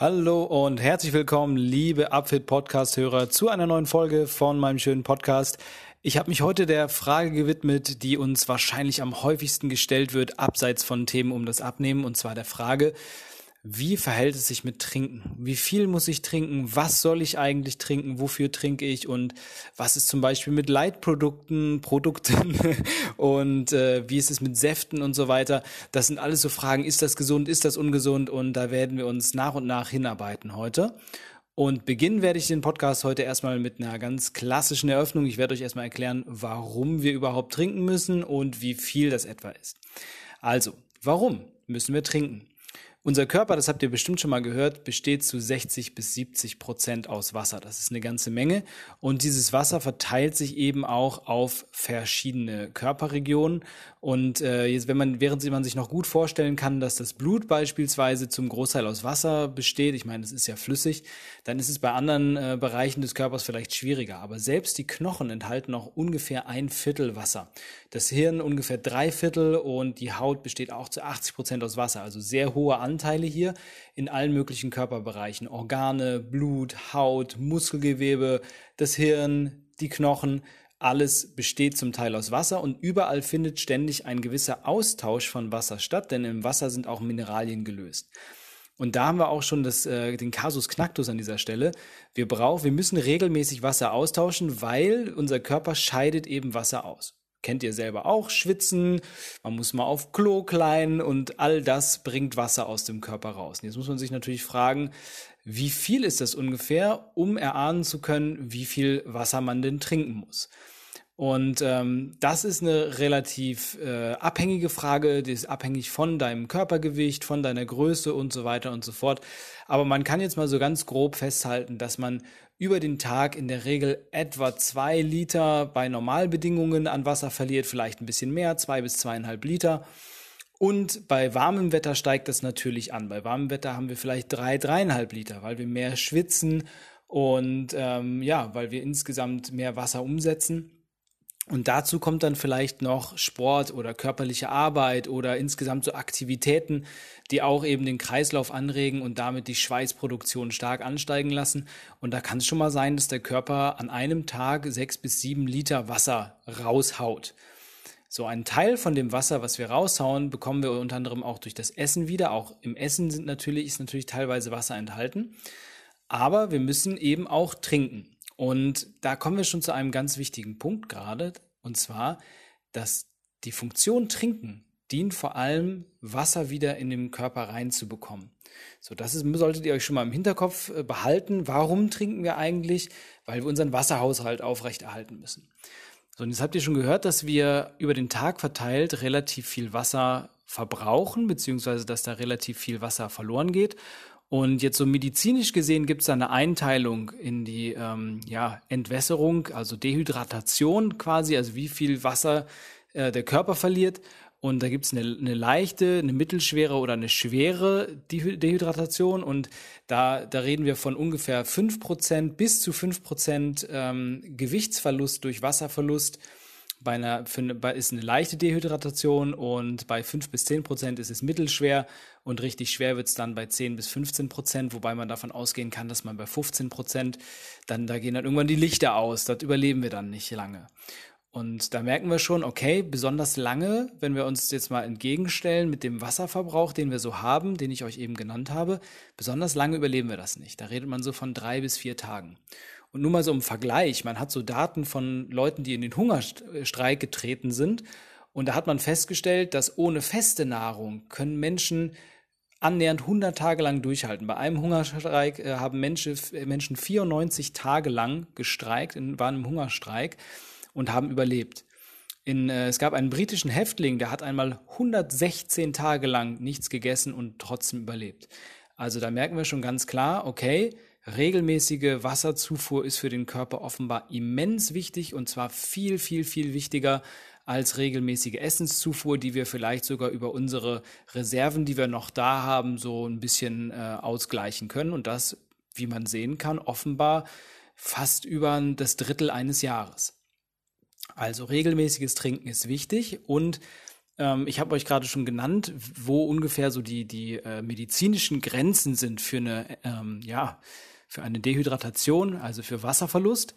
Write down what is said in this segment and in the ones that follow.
Hallo und herzlich willkommen, liebe Upfit Podcast-Hörer, zu einer neuen Folge von meinem schönen Podcast. Ich habe mich heute der Frage gewidmet, die uns wahrscheinlich am häufigsten gestellt wird, abseits von Themen um das Abnehmen, und zwar der Frage, wie verhält es sich mit Trinken? Wie viel muss ich trinken? Was soll ich eigentlich trinken? Wofür trinke ich? Und was ist zum Beispiel mit Leitprodukten, Produkten und äh, wie ist es mit Säften und so weiter? Das sind alles so Fragen. Ist das gesund? Ist das ungesund? Und da werden wir uns nach und nach hinarbeiten heute. Und beginnen werde ich den Podcast heute erstmal mit einer ganz klassischen Eröffnung. Ich werde euch erstmal erklären, warum wir überhaupt trinken müssen und wie viel das etwa ist. Also, warum müssen wir trinken? Unser Körper, das habt ihr bestimmt schon mal gehört, besteht zu 60 bis 70 Prozent aus Wasser. Das ist eine ganze Menge. Und dieses Wasser verteilt sich eben auch auf verschiedene Körperregionen. Und äh, jetzt, wenn man, während man sich noch gut vorstellen kann, dass das Blut beispielsweise zum Großteil aus Wasser besteht, ich meine, es ist ja flüssig, dann ist es bei anderen äh, Bereichen des Körpers vielleicht schwieriger. Aber selbst die Knochen enthalten noch ungefähr ein Viertel Wasser. Das Hirn ungefähr drei Viertel und die Haut besteht auch zu 80 Prozent aus Wasser. Also sehr hohe Anteile hier in allen möglichen Körperbereichen. Organe, Blut, Haut, Muskelgewebe, das Hirn, die Knochen. Alles besteht zum Teil aus Wasser und überall findet ständig ein gewisser Austausch von Wasser statt, denn im Wasser sind auch Mineralien gelöst. Und da haben wir auch schon das, äh, den Kasus Knacktus an dieser Stelle. Wir brauchen, wir müssen regelmäßig Wasser austauschen, weil unser Körper scheidet eben Wasser aus kennt ihr selber auch, schwitzen, man muss mal auf Klo klein und all das bringt Wasser aus dem Körper raus. Und jetzt muss man sich natürlich fragen, wie viel ist das ungefähr, um erahnen zu können, wie viel Wasser man denn trinken muss. Und ähm, das ist eine relativ äh, abhängige Frage, die ist abhängig von deinem Körpergewicht, von deiner Größe und so weiter und so fort. Aber man kann jetzt mal so ganz grob festhalten, dass man über den Tag in der Regel etwa zwei Liter bei Normalbedingungen an Wasser verliert, vielleicht ein bisschen mehr, zwei bis zweieinhalb Liter. Und bei warmem Wetter steigt das natürlich an. Bei warmem Wetter haben wir vielleicht drei, dreieinhalb Liter, weil wir mehr schwitzen und ähm, ja, weil wir insgesamt mehr Wasser umsetzen. Und dazu kommt dann vielleicht noch Sport oder körperliche Arbeit oder insgesamt so Aktivitäten, die auch eben den Kreislauf anregen und damit die Schweißproduktion stark ansteigen lassen. Und da kann es schon mal sein, dass der Körper an einem Tag sechs bis sieben Liter Wasser raushaut. So ein Teil von dem Wasser, was wir raushauen, bekommen wir unter anderem auch durch das Essen wieder. Auch im Essen sind natürlich, ist natürlich teilweise Wasser enthalten. Aber wir müssen eben auch trinken. Und da kommen wir schon zu einem ganz wichtigen Punkt gerade, und zwar, dass die Funktion Trinken dient vor allem, Wasser wieder in den Körper reinzubekommen. So, das ist, solltet ihr euch schon mal im Hinterkopf äh, behalten. Warum trinken wir eigentlich? Weil wir unseren Wasserhaushalt aufrechterhalten müssen. So, und jetzt habt ihr schon gehört, dass wir über den Tag verteilt relativ viel Wasser verbrauchen, beziehungsweise dass da relativ viel Wasser verloren geht. Und jetzt so medizinisch gesehen gibt es da eine Einteilung in die ähm, ja, Entwässerung, also Dehydratation quasi, also wie viel Wasser äh, der Körper verliert. Und da gibt es eine, eine leichte, eine mittelschwere oder eine schwere Dehydratation. Und da, da reden wir von ungefähr fünf Prozent bis zu fünf Prozent ähm, Gewichtsverlust durch Wasserverlust bei einer, für bei, ist eine leichte Dehydratation und bei 5 bis 10 Prozent ist es mittelschwer und richtig schwer wird es dann bei 10 bis 15 Prozent, wobei man davon ausgehen kann, dass man bei 15 Prozent dann, da gehen dann irgendwann die Lichter aus, das überleben wir dann nicht lange. Und da merken wir schon, okay, besonders lange, wenn wir uns jetzt mal entgegenstellen mit dem Wasserverbrauch, den wir so haben, den ich euch eben genannt habe, besonders lange überleben wir das nicht. Da redet man so von drei bis vier Tagen. Und nur mal so im Vergleich, man hat so Daten von Leuten, die in den Hungerstreik getreten sind. Und da hat man festgestellt, dass ohne feste Nahrung können Menschen annähernd 100 Tage lang durchhalten. Bei einem Hungerstreik äh, haben Menschen, Menschen 94 Tage lang gestreikt, waren im Hungerstreik und haben überlebt. In, äh, es gab einen britischen Häftling, der hat einmal 116 Tage lang nichts gegessen und trotzdem überlebt. Also da merken wir schon ganz klar, okay, regelmäßige Wasserzufuhr ist für den Körper offenbar immens wichtig und zwar viel, viel, viel wichtiger als regelmäßige Essenszufuhr, die wir vielleicht sogar über unsere Reserven, die wir noch da haben, so ein bisschen äh, ausgleichen können. Und das, wie man sehen kann, offenbar fast über das Drittel eines Jahres. Also regelmäßiges Trinken ist wichtig und ähm, ich habe euch gerade schon genannt, wo ungefähr so die, die äh, medizinischen Grenzen sind für eine, ähm, ja, für eine Dehydratation, also für Wasserverlust.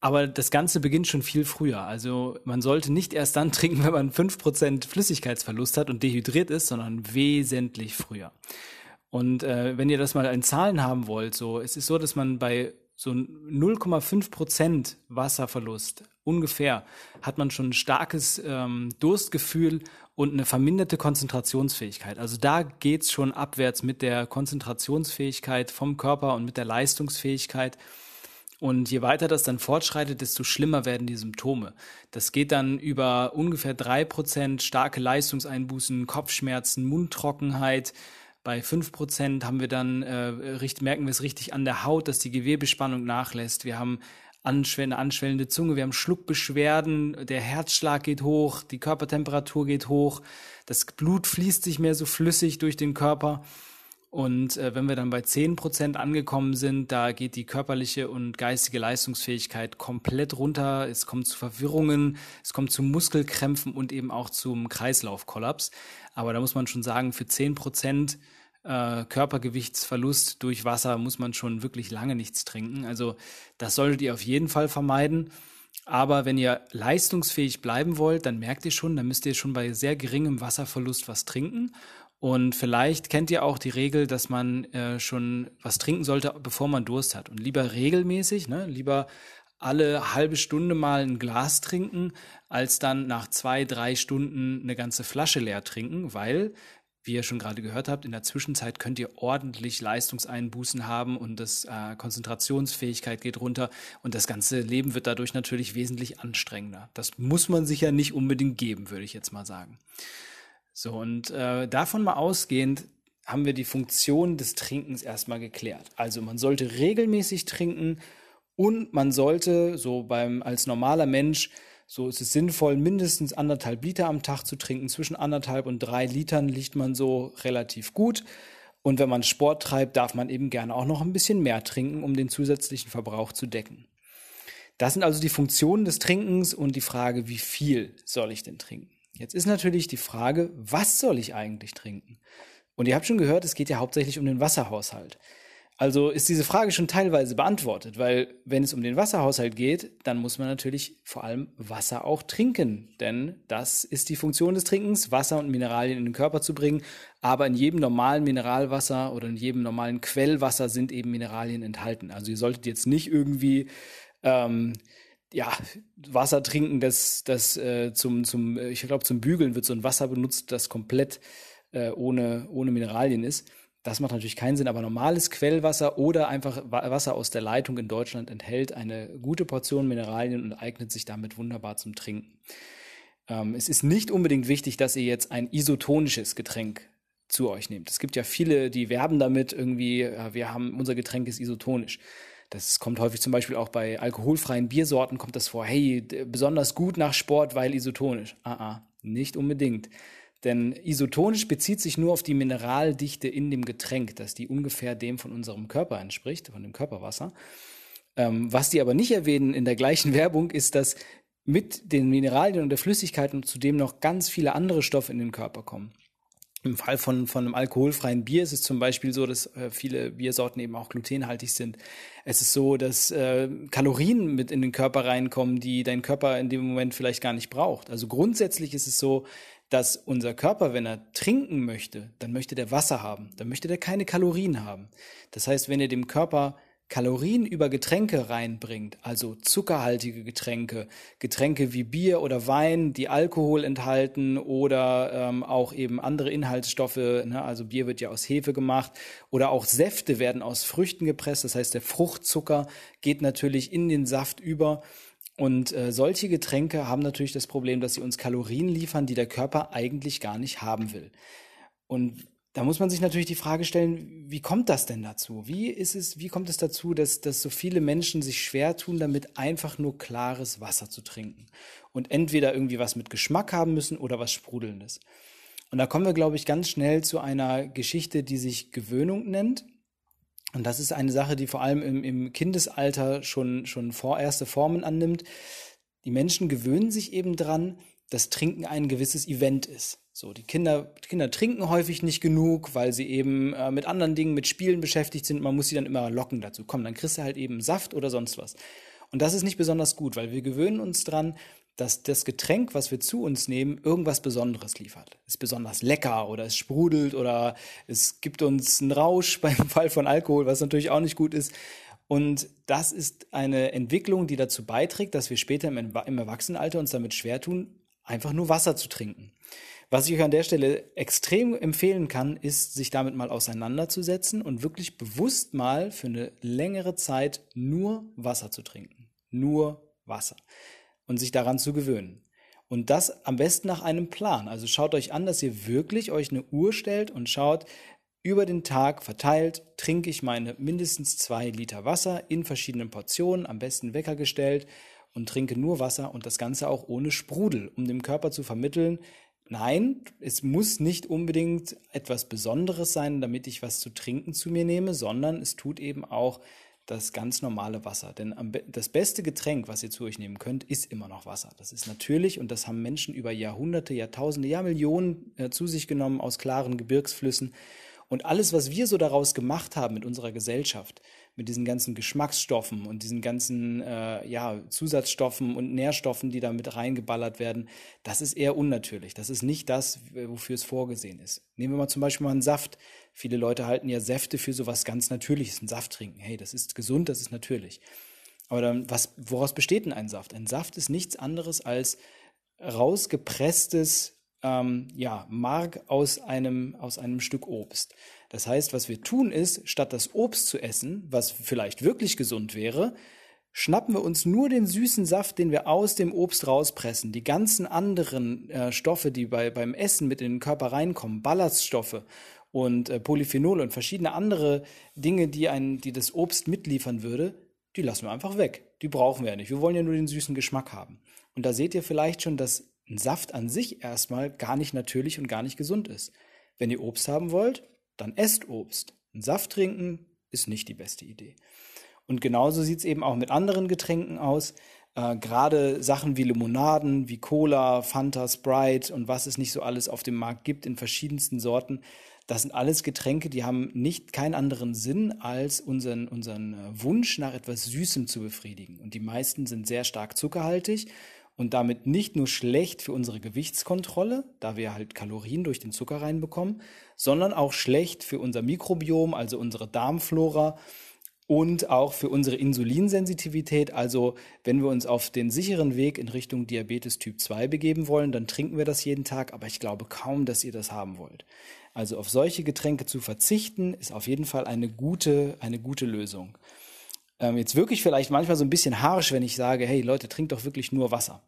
Aber das Ganze beginnt schon viel früher. Also man sollte nicht erst dann trinken, wenn man fünf Prozent Flüssigkeitsverlust hat und dehydriert ist, sondern wesentlich früher. Und äh, wenn ihr das mal in Zahlen haben wollt, so es ist so, dass man bei so 0,5 Prozent Wasserverlust ungefähr hat man schon ein starkes ähm, Durstgefühl und eine verminderte Konzentrationsfähigkeit. Also da geht's schon abwärts mit der Konzentrationsfähigkeit vom Körper und mit der Leistungsfähigkeit. Und je weiter das dann fortschreitet, desto schlimmer werden die Symptome. Das geht dann über ungefähr drei Prozent starke Leistungseinbußen, Kopfschmerzen, Mundtrockenheit, bei 5% haben wir dann, äh, merken wir es richtig an der Haut, dass die Gewebespannung nachlässt. Wir haben anschwellende, anschwellende Zunge, wir haben Schluckbeschwerden, der Herzschlag geht hoch, die Körpertemperatur geht hoch, das Blut fließt sich mehr so flüssig durch den Körper. Und äh, wenn wir dann bei 10% angekommen sind, da geht die körperliche und geistige Leistungsfähigkeit komplett runter. Es kommt zu Verwirrungen, es kommt zu Muskelkrämpfen und eben auch zum Kreislaufkollaps. Aber da muss man schon sagen, für 10% äh, Körpergewichtsverlust durch Wasser muss man schon wirklich lange nichts trinken. Also das solltet ihr auf jeden Fall vermeiden. Aber wenn ihr leistungsfähig bleiben wollt, dann merkt ihr schon, dann müsst ihr schon bei sehr geringem Wasserverlust was trinken. Und vielleicht kennt ihr auch die Regel, dass man äh, schon was trinken sollte, bevor man Durst hat. Und lieber regelmäßig, ne? lieber alle halbe Stunde mal ein Glas trinken, als dann nach zwei, drei Stunden eine ganze Flasche leer trinken, weil, wie ihr schon gerade gehört habt, in der Zwischenzeit könnt ihr ordentlich Leistungseinbußen haben und das äh, Konzentrationsfähigkeit geht runter und das ganze Leben wird dadurch natürlich wesentlich anstrengender. Das muss man sich ja nicht unbedingt geben, würde ich jetzt mal sagen. So, und äh, davon mal ausgehend haben wir die Funktion des Trinkens erstmal geklärt. Also man sollte regelmäßig trinken und man sollte so beim als normaler Mensch so ist es sinnvoll, mindestens anderthalb Liter am Tag zu trinken. Zwischen anderthalb und drei Litern liegt man so relativ gut. Und wenn man Sport treibt, darf man eben gerne auch noch ein bisschen mehr trinken, um den zusätzlichen Verbrauch zu decken. Das sind also die Funktionen des Trinkens und die Frage, wie viel soll ich denn trinken? Jetzt ist natürlich die Frage, was soll ich eigentlich trinken? Und ihr habt schon gehört, es geht ja hauptsächlich um den Wasserhaushalt. Also ist diese Frage schon teilweise beantwortet, weil wenn es um den Wasserhaushalt geht, dann muss man natürlich vor allem Wasser auch trinken, denn das ist die Funktion des Trinkens, Wasser und Mineralien in den Körper zu bringen. Aber in jedem normalen Mineralwasser oder in jedem normalen Quellwasser sind eben Mineralien enthalten. Also ihr solltet jetzt nicht irgendwie ähm, ja, Wasser trinken, das, das äh, zum, zum, äh, ich glaube, zum Bügeln wird so ein Wasser benutzt, das komplett äh, ohne, ohne Mineralien ist. Das macht natürlich keinen Sinn, aber normales Quellwasser oder einfach Wasser aus der Leitung in Deutschland enthält eine gute Portion Mineralien und eignet sich damit wunderbar zum Trinken. Ähm, es ist nicht unbedingt wichtig, dass ihr jetzt ein isotonisches Getränk zu euch nehmt. Es gibt ja viele, die werben damit irgendwie, ja, wir haben, unser Getränk ist isotonisch. Das kommt häufig zum Beispiel auch bei alkoholfreien Biersorten kommt das vor. Hey, besonders gut nach Sport, weil isotonisch. Ah, ah, nicht unbedingt. Denn isotonisch bezieht sich nur auf die Mineraldichte in dem Getränk, dass die ungefähr dem von unserem Körper entspricht, von dem Körperwasser. Ähm, was die aber nicht erwähnen in der gleichen Werbung, ist, dass mit den Mineralien und der Flüssigkeit und zudem noch ganz viele andere Stoffe in den Körper kommen. Im Fall von, von einem alkoholfreien Bier ist es zum Beispiel so, dass äh, viele Biersorten eben auch glutenhaltig sind. Es ist so, dass äh, Kalorien mit in den Körper reinkommen, die dein Körper in dem Moment vielleicht gar nicht braucht. Also grundsätzlich ist es so, dass unser Körper, wenn er trinken möchte, dann möchte der Wasser haben, dann möchte der keine Kalorien haben. Das heißt, wenn ihr dem Körper Kalorien über Getränke reinbringt, also zuckerhaltige Getränke, Getränke wie Bier oder Wein, die Alkohol enthalten oder ähm, auch eben andere Inhaltsstoffe, ne? also Bier wird ja aus Hefe gemacht oder auch Säfte werden aus Früchten gepresst, das heißt der Fruchtzucker geht natürlich in den Saft über. Und äh, solche Getränke haben natürlich das Problem, dass sie uns Kalorien liefern, die der Körper eigentlich gar nicht haben will. Und da muss man sich natürlich die Frage stellen, wie kommt das denn dazu? Wie ist es, wie kommt es dazu, dass, dass so viele Menschen sich schwer tun, damit einfach nur klares Wasser zu trinken und entweder irgendwie was mit Geschmack haben müssen oder was Sprudelndes? Und da kommen wir, glaube ich, ganz schnell zu einer Geschichte, die sich Gewöhnung nennt. Und das ist eine Sache, die vor allem im, im Kindesalter schon, schon vor erste Formen annimmt. Die Menschen gewöhnen sich eben dran, dass Trinken ein gewisses Event ist. So, die Kinder, die Kinder trinken häufig nicht genug, weil sie eben äh, mit anderen Dingen, mit Spielen beschäftigt sind. Man muss sie dann immer locken dazu. Komm, dann kriegst du halt eben Saft oder sonst was. Und das ist nicht besonders gut, weil wir gewöhnen uns dran, dass das Getränk, was wir zu uns nehmen, irgendwas Besonderes liefert. Es ist besonders lecker oder es sprudelt oder es gibt uns einen Rausch beim Fall von Alkohol, was natürlich auch nicht gut ist. Und das ist eine Entwicklung, die dazu beiträgt, dass wir später im, Erwachsenenalter uns damit schwer tun, einfach nur Wasser zu trinken. Was ich euch an der Stelle extrem empfehlen kann, ist, sich damit mal auseinanderzusetzen und wirklich bewusst mal für eine längere Zeit nur Wasser zu trinken. Nur Wasser. Und sich daran zu gewöhnen. Und das am besten nach einem Plan. Also schaut euch an, dass ihr wirklich euch eine Uhr stellt und schaut, über den Tag verteilt trinke ich meine mindestens zwei Liter Wasser in verschiedenen Portionen, am besten Wecker gestellt und trinke nur Wasser und das Ganze auch ohne Sprudel, um dem Körper zu vermitteln, Nein, es muss nicht unbedingt etwas Besonderes sein, damit ich was zu trinken zu mir nehme, sondern es tut eben auch das ganz normale Wasser. Denn das beste Getränk, was ihr zu euch nehmen könnt, ist immer noch Wasser. Das ist natürlich und das haben Menschen über Jahrhunderte, Jahrtausende, Jahrmillionen äh, zu sich genommen aus klaren Gebirgsflüssen. Und alles, was wir so daraus gemacht haben mit unserer Gesellschaft, mit diesen ganzen Geschmacksstoffen und diesen ganzen äh, ja, Zusatzstoffen und Nährstoffen, die da mit reingeballert werden, das ist eher unnatürlich. Das ist nicht das, wofür es vorgesehen ist. Nehmen wir mal zum Beispiel mal einen Saft. Viele Leute halten ja Säfte für sowas ganz Natürliches, einen Saft trinken. Hey, das ist gesund, das ist natürlich. Aber dann, was, woraus besteht denn ein Saft? Ein Saft ist nichts anderes als rausgepresstes ähm, ja, Mark aus einem, aus einem Stück Obst. Das heißt, was wir tun ist, statt das Obst zu essen, was vielleicht wirklich gesund wäre, schnappen wir uns nur den süßen Saft, den wir aus dem Obst rauspressen. Die ganzen anderen äh, Stoffe, die bei, beim Essen mit in den Körper reinkommen, Ballaststoffe und äh, Polyphenole und verschiedene andere Dinge, die, ein, die das Obst mitliefern würde, die lassen wir einfach weg. Die brauchen wir ja nicht. Wir wollen ja nur den süßen Geschmack haben. Und da seht ihr vielleicht schon, dass ein Saft an sich erstmal gar nicht natürlich und gar nicht gesund ist. Wenn ihr Obst haben wollt, dann esst Obst. Ein Saft trinken ist nicht die beste Idee. Und genauso sieht es eben auch mit anderen Getränken aus. Äh, Gerade Sachen wie Limonaden, wie Cola, Fanta, Sprite und was es nicht so alles auf dem Markt gibt in verschiedensten Sorten. Das sind alles Getränke, die haben nicht keinen anderen Sinn, als unseren, unseren äh, Wunsch nach etwas Süßem zu befriedigen. Und die meisten sind sehr stark zuckerhaltig und damit nicht nur schlecht für unsere Gewichtskontrolle, da wir halt Kalorien durch den Zucker reinbekommen, sondern auch schlecht für unser Mikrobiom, also unsere Darmflora und auch für unsere Insulinsensitivität. Also wenn wir uns auf den sicheren Weg in Richtung Diabetes Typ 2 begeben wollen, dann trinken wir das jeden Tag, aber ich glaube kaum, dass ihr das haben wollt. Also auf solche Getränke zu verzichten, ist auf jeden Fall eine gute, eine gute Lösung. Ähm, jetzt wirklich vielleicht manchmal so ein bisschen harsch, wenn ich sage, hey Leute, trinkt doch wirklich nur Wasser.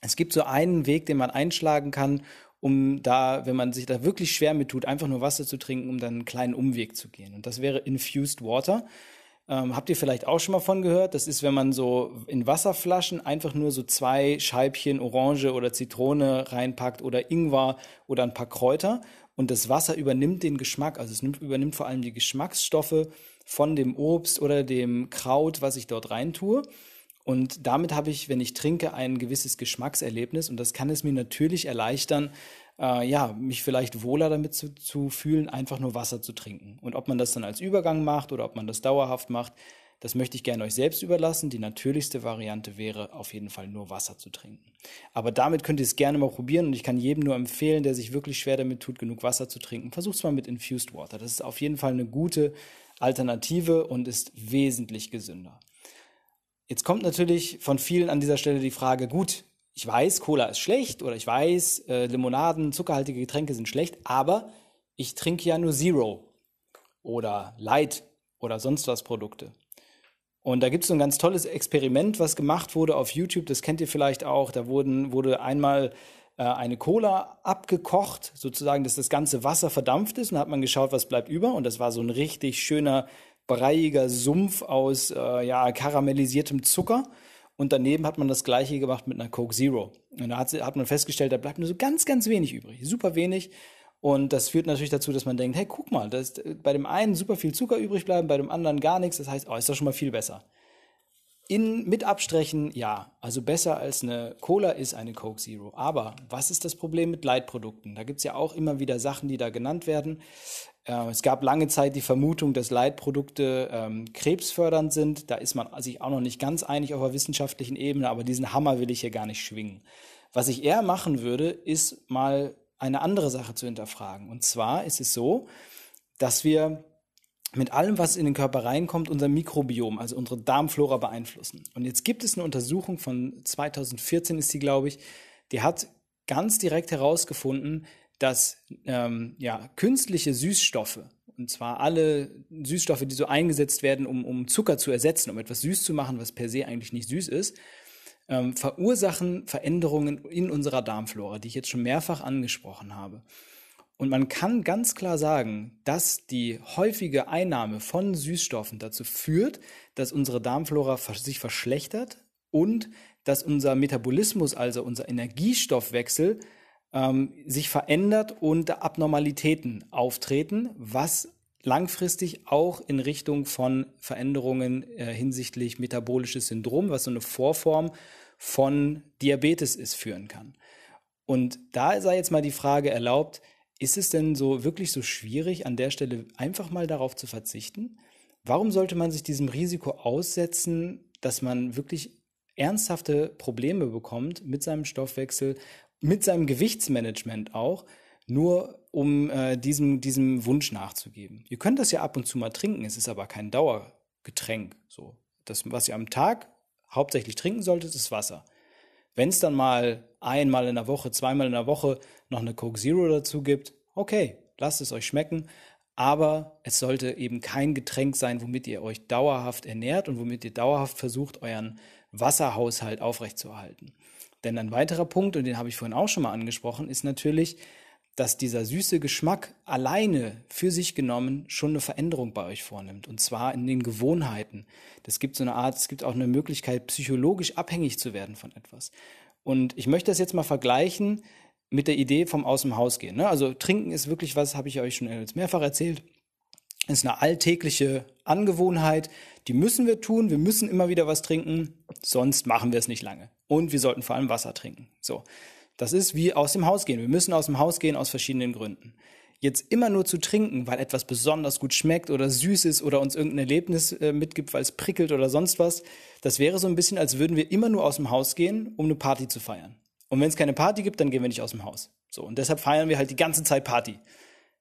Es gibt so einen Weg, den man einschlagen kann, um da, wenn man sich da wirklich schwer mit tut, einfach nur Wasser zu trinken, um dann einen kleinen Umweg zu gehen. Und das wäre Infused Water. Ähm, habt ihr vielleicht auch schon mal von gehört? Das ist, wenn man so in Wasserflaschen einfach nur so zwei Scheibchen Orange oder Zitrone reinpackt oder Ingwer oder ein paar Kräuter und das Wasser übernimmt den Geschmack, also es nimmt, übernimmt vor allem die Geschmacksstoffe von dem Obst oder dem Kraut, was ich dort reintue. Und damit habe ich, wenn ich trinke, ein gewisses Geschmackserlebnis und das kann es mir natürlich erleichtern, äh, ja, mich vielleicht wohler damit zu, zu fühlen, einfach nur Wasser zu trinken. Und ob man das dann als Übergang macht oder ob man das dauerhaft macht, das möchte ich gerne euch selbst überlassen. Die natürlichste Variante wäre auf jeden Fall nur Wasser zu trinken. Aber damit könnt ihr es gerne mal probieren und ich kann jedem nur empfehlen, der sich wirklich schwer damit tut, genug Wasser zu trinken. Versucht es mal mit Infused Water. Das ist auf jeden Fall eine gute Alternative und ist wesentlich gesünder. Jetzt kommt natürlich von vielen an dieser Stelle die Frage, gut, ich weiß, Cola ist schlecht oder ich weiß, äh, Limonaden, zuckerhaltige Getränke sind schlecht, aber ich trinke ja nur Zero oder Light oder sonst was Produkte. Und da gibt es so ein ganz tolles Experiment, was gemacht wurde auf YouTube, das kennt ihr vielleicht auch. Da wurden, wurde einmal äh, eine Cola abgekocht, sozusagen, dass das ganze Wasser verdampft ist. Und hat man geschaut, was bleibt über. Und das war so ein richtig schöner, breiiger Sumpf aus äh, ja, karamellisiertem Zucker. Und daneben hat man das gleiche gemacht mit einer Coke Zero. Und da hat, hat man festgestellt, da bleibt nur so ganz, ganz wenig übrig. Super wenig. Und das führt natürlich dazu, dass man denkt, hey, guck mal, da ist bei dem einen super viel Zucker übrig bleiben, bei dem anderen gar nichts. Das heißt, oh, ist doch schon mal viel besser. In, mit Abstrichen, ja. Also besser als eine Cola ist eine Coke Zero. Aber was ist das Problem mit Leitprodukten? Da gibt's ja auch immer wieder Sachen, die da genannt werden. Äh, es gab lange Zeit die Vermutung, dass Leitprodukte ähm, krebsfördernd sind. Da ist man sich auch noch nicht ganz einig auf der wissenschaftlichen Ebene, aber diesen Hammer will ich hier gar nicht schwingen. Was ich eher machen würde, ist mal eine andere Sache zu hinterfragen. Und zwar ist es so, dass wir mit allem, was in den Körper reinkommt, unser Mikrobiom, also unsere Darmflora beeinflussen. Und jetzt gibt es eine Untersuchung von 2014 ist die, glaube ich, die hat ganz direkt herausgefunden, dass ähm, ja, künstliche Süßstoffe, und zwar alle Süßstoffe, die so eingesetzt werden, um, um Zucker zu ersetzen, um etwas süß zu machen, was per se eigentlich nicht süß ist, ähm, verursachen Veränderungen in unserer Darmflora, die ich jetzt schon mehrfach angesprochen habe. Und man kann ganz klar sagen, dass die häufige Einnahme von Süßstoffen dazu führt, dass unsere Darmflora sich verschlechtert und dass unser Metabolismus, also unser Energiestoffwechsel, ähm, sich verändert und Abnormalitäten auftreten, was langfristig auch in Richtung von Veränderungen äh, hinsichtlich metabolisches Syndrom, was so eine Vorform von Diabetes ist, führen kann. Und da sei jetzt mal die Frage erlaubt, ist es denn so wirklich so schwierig, an der Stelle einfach mal darauf zu verzichten? Warum sollte man sich diesem Risiko aussetzen, dass man wirklich ernsthafte Probleme bekommt mit seinem Stoffwechsel, mit seinem Gewichtsmanagement auch, nur um äh, diesem, diesem Wunsch nachzugeben. Ihr könnt das ja ab und zu mal trinken, es ist aber kein Dauergetränk. So. Das, was ihr am Tag hauptsächlich trinken solltet, ist Wasser. Wenn es dann mal einmal in der Woche, zweimal in der Woche noch eine Coke Zero dazu gibt, okay, lasst es euch schmecken, aber es sollte eben kein Getränk sein, womit ihr euch dauerhaft ernährt und womit ihr dauerhaft versucht, euren Wasserhaushalt aufrechtzuerhalten. Denn ein weiterer Punkt, und den habe ich vorhin auch schon mal angesprochen, ist natürlich, dass dieser süße Geschmack alleine für sich genommen schon eine Veränderung bei euch vornimmt. Und zwar in den Gewohnheiten. Das gibt so eine Art, es gibt auch eine Möglichkeit, psychologisch abhängig zu werden von etwas. Und ich möchte das jetzt mal vergleichen mit der Idee vom Aus dem Haus gehen. Ne? Also trinken ist wirklich was, habe ich euch schon mehrfach erzählt, ist eine alltägliche Angewohnheit. Die müssen wir tun. Wir müssen immer wieder was trinken, sonst machen wir es nicht lange. Und wir sollten vor allem Wasser trinken. So. Das ist wie aus dem Haus gehen. Wir müssen aus dem Haus gehen aus verschiedenen Gründen. Jetzt immer nur zu trinken, weil etwas besonders gut schmeckt oder süß ist oder uns irgendein Erlebnis äh, mitgibt, weil es prickelt oder sonst was, das wäre so ein bisschen, als würden wir immer nur aus dem Haus gehen, um eine Party zu feiern. Und wenn es keine Party gibt, dann gehen wir nicht aus dem Haus. So, und deshalb feiern wir halt die ganze Zeit Party.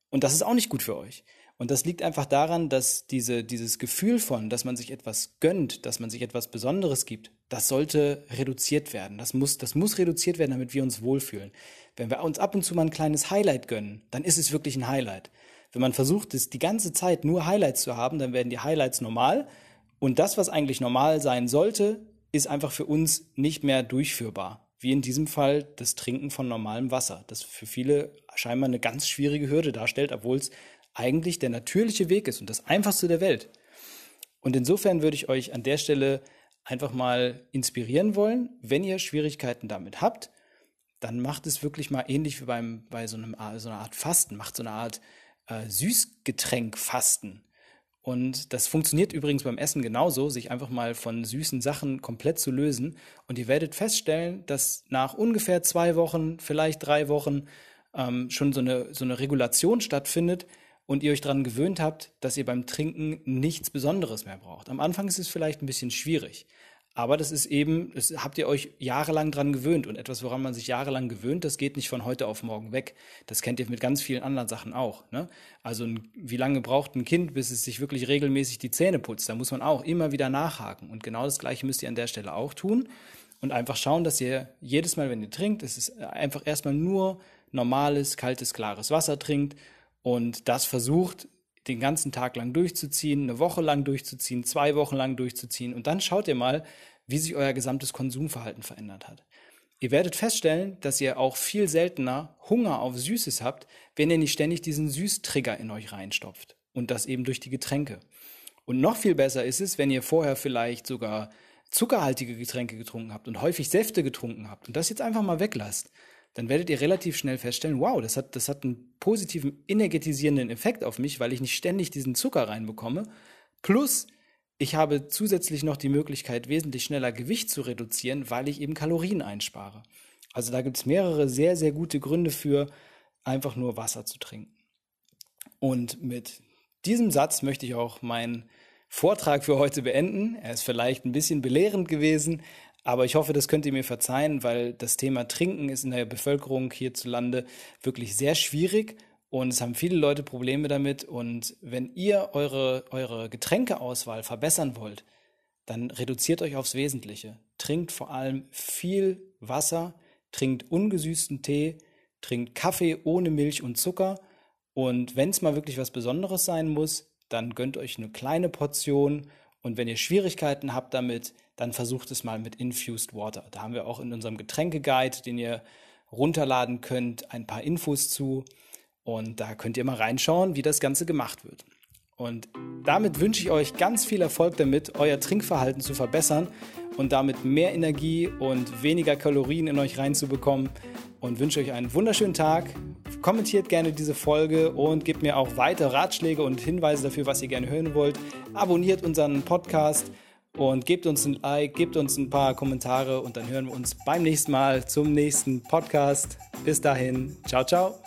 Und das ist auch nicht gut für euch. Und das liegt einfach daran, dass diese, dieses Gefühl von, dass man sich etwas gönnt, dass man sich etwas Besonderes gibt, das sollte reduziert werden. Das muss, das muss reduziert werden, damit wir uns wohlfühlen. Wenn wir uns ab und zu mal ein kleines Highlight gönnen, dann ist es wirklich ein Highlight. Wenn man versucht, es die ganze Zeit nur Highlights zu haben, dann werden die Highlights normal. Und das, was eigentlich normal sein sollte, ist einfach für uns nicht mehr durchführbar. Wie in diesem Fall das Trinken von normalem Wasser, das für viele scheinbar eine ganz schwierige Hürde darstellt, obwohl es eigentlich der natürliche Weg ist und das einfachste der Welt. Und insofern würde ich euch an der Stelle einfach mal inspirieren wollen, wenn ihr Schwierigkeiten damit habt, dann macht es wirklich mal ähnlich wie beim, bei so, einem, so einer Art Fasten, macht so eine Art äh, Süßgetränk-Fasten. Und das funktioniert übrigens beim Essen genauso, sich einfach mal von süßen Sachen komplett zu lösen. Und ihr werdet feststellen, dass nach ungefähr zwei Wochen, vielleicht drei Wochen, ähm, schon so eine, so eine Regulation stattfindet, und ihr euch daran gewöhnt habt, dass ihr beim Trinken nichts Besonderes mehr braucht. Am Anfang ist es vielleicht ein bisschen schwierig, Aber das ist eben, das habt ihr euch jahrelang dran gewöhnt. Und etwas, woran man sich jahrelang gewöhnt, das geht nicht von heute auf morgen weg. Das kennt ihr mit ganz vielen anderen Sachen auch. Ne? Also wie lange braucht ein Kind, bis es sich wirklich regelmäßig die Zähne putzt? Da muss man auch immer wieder nachhaken. Und genau das Gleiche müsst ihr an der Stelle auch tun. Und einfach schauen, dass ihr jedes Mal, wenn ihr trinkt, es ist einfach erstmal nur normales, kaltes, klares Wasser trinkt und das versucht den ganzen Tag lang durchzuziehen, eine Woche lang durchzuziehen, zwei Wochen lang durchzuziehen und dann schaut ihr mal, wie sich euer gesamtes Konsumverhalten verändert hat. Ihr werdet feststellen, dass ihr auch viel seltener Hunger auf Süßes habt, wenn ihr nicht ständig diesen Süßtrigger in euch reinstopft und das eben durch die Getränke. Und noch viel besser ist es, wenn ihr vorher vielleicht sogar zuckerhaltige Getränke getrunken habt und häufig Säfte getrunken habt und das jetzt einfach mal weglasst dann werdet ihr relativ schnell feststellen, wow, das hat, das hat einen positiven energetisierenden Effekt auf mich, weil ich nicht ständig diesen Zucker reinbekomme. Plus, ich habe zusätzlich noch die Möglichkeit, wesentlich schneller Gewicht zu reduzieren, weil ich eben Kalorien einspare. Also da gibt es mehrere sehr, sehr gute Gründe für, einfach nur Wasser zu trinken. Und mit diesem Satz möchte ich auch meinen Vortrag für heute beenden. Er ist vielleicht ein bisschen belehrend gewesen, aber ich hoffe, das könnt ihr mir verzeihen, weil das Thema Trinken ist in der Bevölkerung hierzulande wirklich sehr schwierig und es haben viele Leute Probleme damit. Und wenn ihr eure, eure Getränkeauswahl verbessern wollt, dann reduziert euch aufs Wesentliche. Trinkt vor allem viel Wasser, trinkt ungesüßten Tee, trinkt Kaffee ohne Milch und Zucker. Und wenn es mal wirklich was Besonderes sein muss, dann gönnt euch eine kleine Portion. Und wenn ihr Schwierigkeiten habt damit, dann versucht es mal mit Infused Water. Da haben wir auch in unserem Getränkeguide, den ihr runterladen könnt, ein paar Infos zu. Und da könnt ihr mal reinschauen, wie das Ganze gemacht wird. Und damit wünsche ich euch ganz viel Erfolg damit, euer Trinkverhalten zu verbessern und damit mehr Energie und weniger Kalorien in euch reinzubekommen. Und wünsche euch einen wunderschönen Tag. Kommentiert gerne diese Folge und gebt mir auch weitere Ratschläge und Hinweise dafür, was ihr gerne hören wollt. Abonniert unseren Podcast und gebt uns ein Like, gebt uns ein paar Kommentare und dann hören wir uns beim nächsten Mal zum nächsten Podcast. Bis dahin, ciao, ciao.